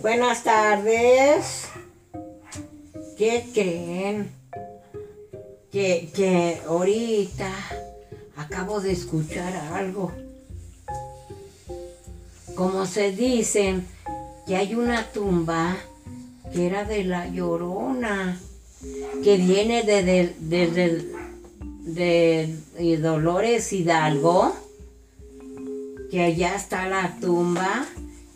Buenas tardes. ¿Qué creen? Que, que ahorita acabo de escuchar algo. Como se dicen que hay una tumba que era de la llorona, que viene desde de, de, Dolores Hidalgo, que allá está la tumba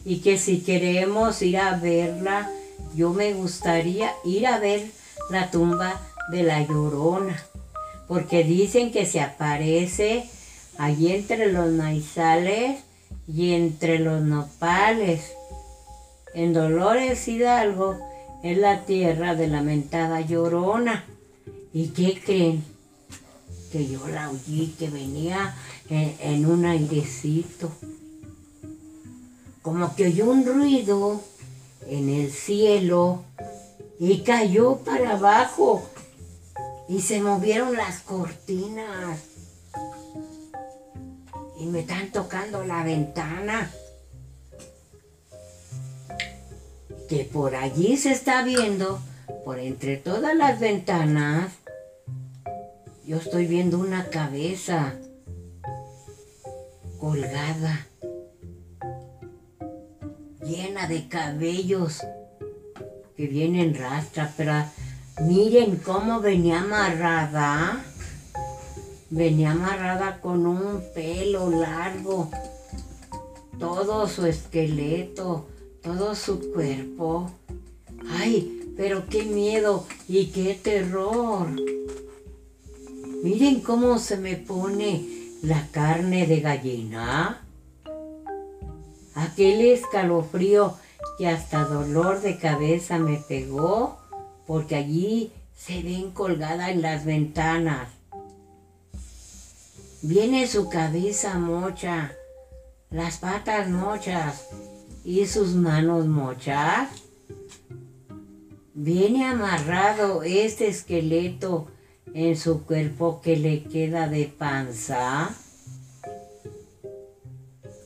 y que si queremos ir a verla, yo me gustaría ir a ver la tumba de la llorona, porque dicen que se aparece allí entre los maizales y entre los nopales. En Dolores Hidalgo es la tierra de la mentada llorona. ¿Y qué creen? Que yo la oí que venía en, en un airecito. Como que oyó un ruido en el cielo y cayó para abajo y se movieron las cortinas y me están tocando la ventana. Que por allí se está viendo, por entre todas las ventanas, yo estoy viendo una cabeza colgada, llena de cabellos que vienen rastra, pero miren cómo venía amarrada venía amarrada con un pelo largo, todo su esqueleto, todo su cuerpo. ¡Ay, pero qué miedo y qué terror! Miren cómo se me pone la carne de gallina. Aquel escalofrío que hasta dolor de cabeza me pegó porque allí se ven colgadas en las ventanas Viene su cabeza mocha, las patas mochas y sus manos mochas. Viene amarrado este esqueleto en su cuerpo que le queda de panza.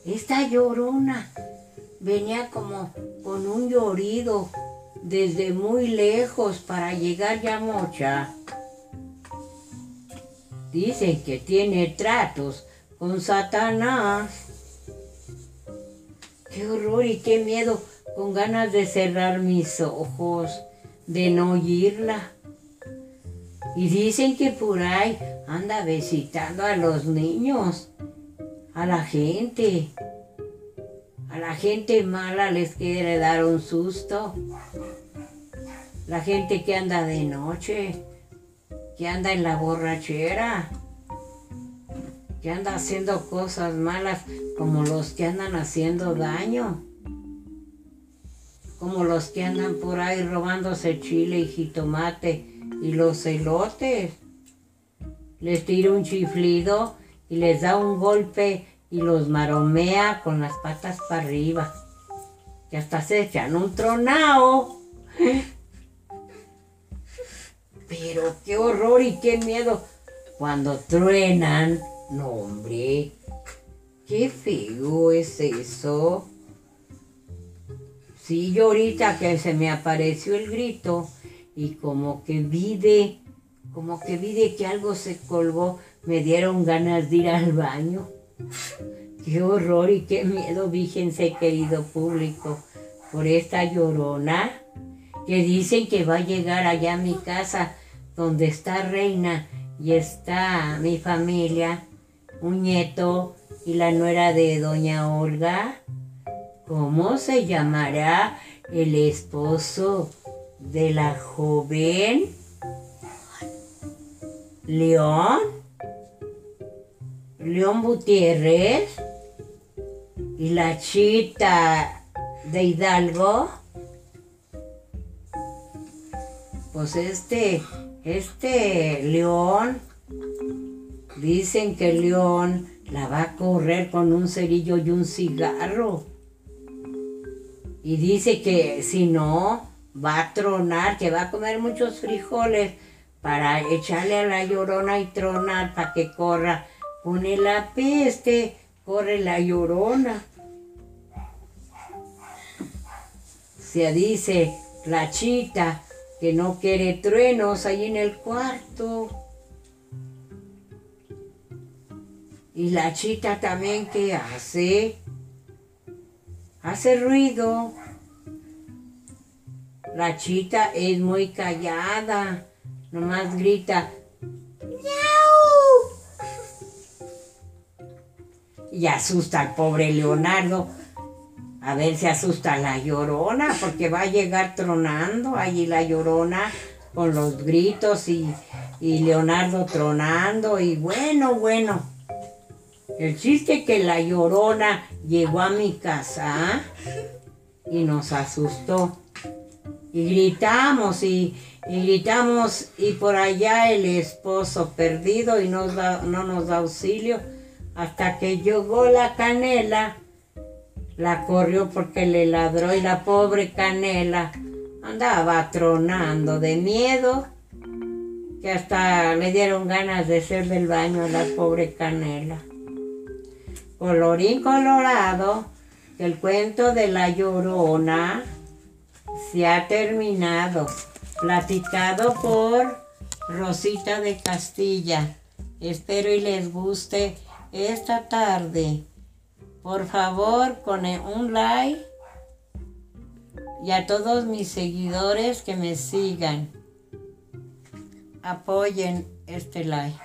Esta llorona venía como con un llorido desde muy lejos para llegar ya mocha. Dicen que tiene tratos con Satanás. Qué horror y qué miedo, con ganas de cerrar mis ojos, de no oírla. Y dicen que por ahí anda visitando a los niños, a la gente. A la gente mala les quiere dar un susto. La gente que anda de noche que anda en la borrachera, que anda haciendo cosas malas como los que andan haciendo daño, como los que andan por ahí robándose chile y jitomate y los elotes. Les tira un chiflido y les da un golpe y los maromea con las patas para arriba. Que hasta se echan un tronao. Pero qué horror y qué miedo cuando truenan. No, hombre, qué feo es eso. Sí, yo ahorita que se me apareció el grito y como que vi de, como que vi de que algo se colgó, me dieron ganas de ir al baño. Qué horror y qué miedo, fíjense querido público, por esta llorona que dicen que va a llegar allá a mi casa donde está Reina y está mi familia, un nieto y la nuera de doña Olga. ¿Cómo se llamará el esposo de la joven? León. León Gutiérrez. Y la chita de Hidalgo. Pues este, este león, dicen que león la va a correr con un cerillo y un cigarro. Y dice que si no, va a tronar, que va a comer muchos frijoles para echarle a la llorona y tronar para que corra. Pone la peste, corre la llorona. se dice la chita que no quiere truenos ahí en el cuarto. Y la chita también que hace, hace ruido. La chita es muy callada, nomás grita, ¡Miau! Y asusta al pobre Leonardo. A ver si asusta la llorona, porque va a llegar tronando allí la llorona con los gritos y, y Leonardo tronando. Y bueno, bueno. El chiste que la llorona llegó a mi casa y nos asustó. Y gritamos y, gritamos y por allá el esposo perdido y no nos da auxilio hasta que llegó la canela. La corrió porque le ladró y la pobre canela andaba tronando de miedo que hasta le dieron ganas de hacer del baño a la pobre canela. Colorín colorado, el cuento de la llorona se ha terminado. Platicado por Rosita de Castilla. Espero y les guste esta tarde. Por favor, con un like y a todos mis seguidores que me sigan. Apoyen este like.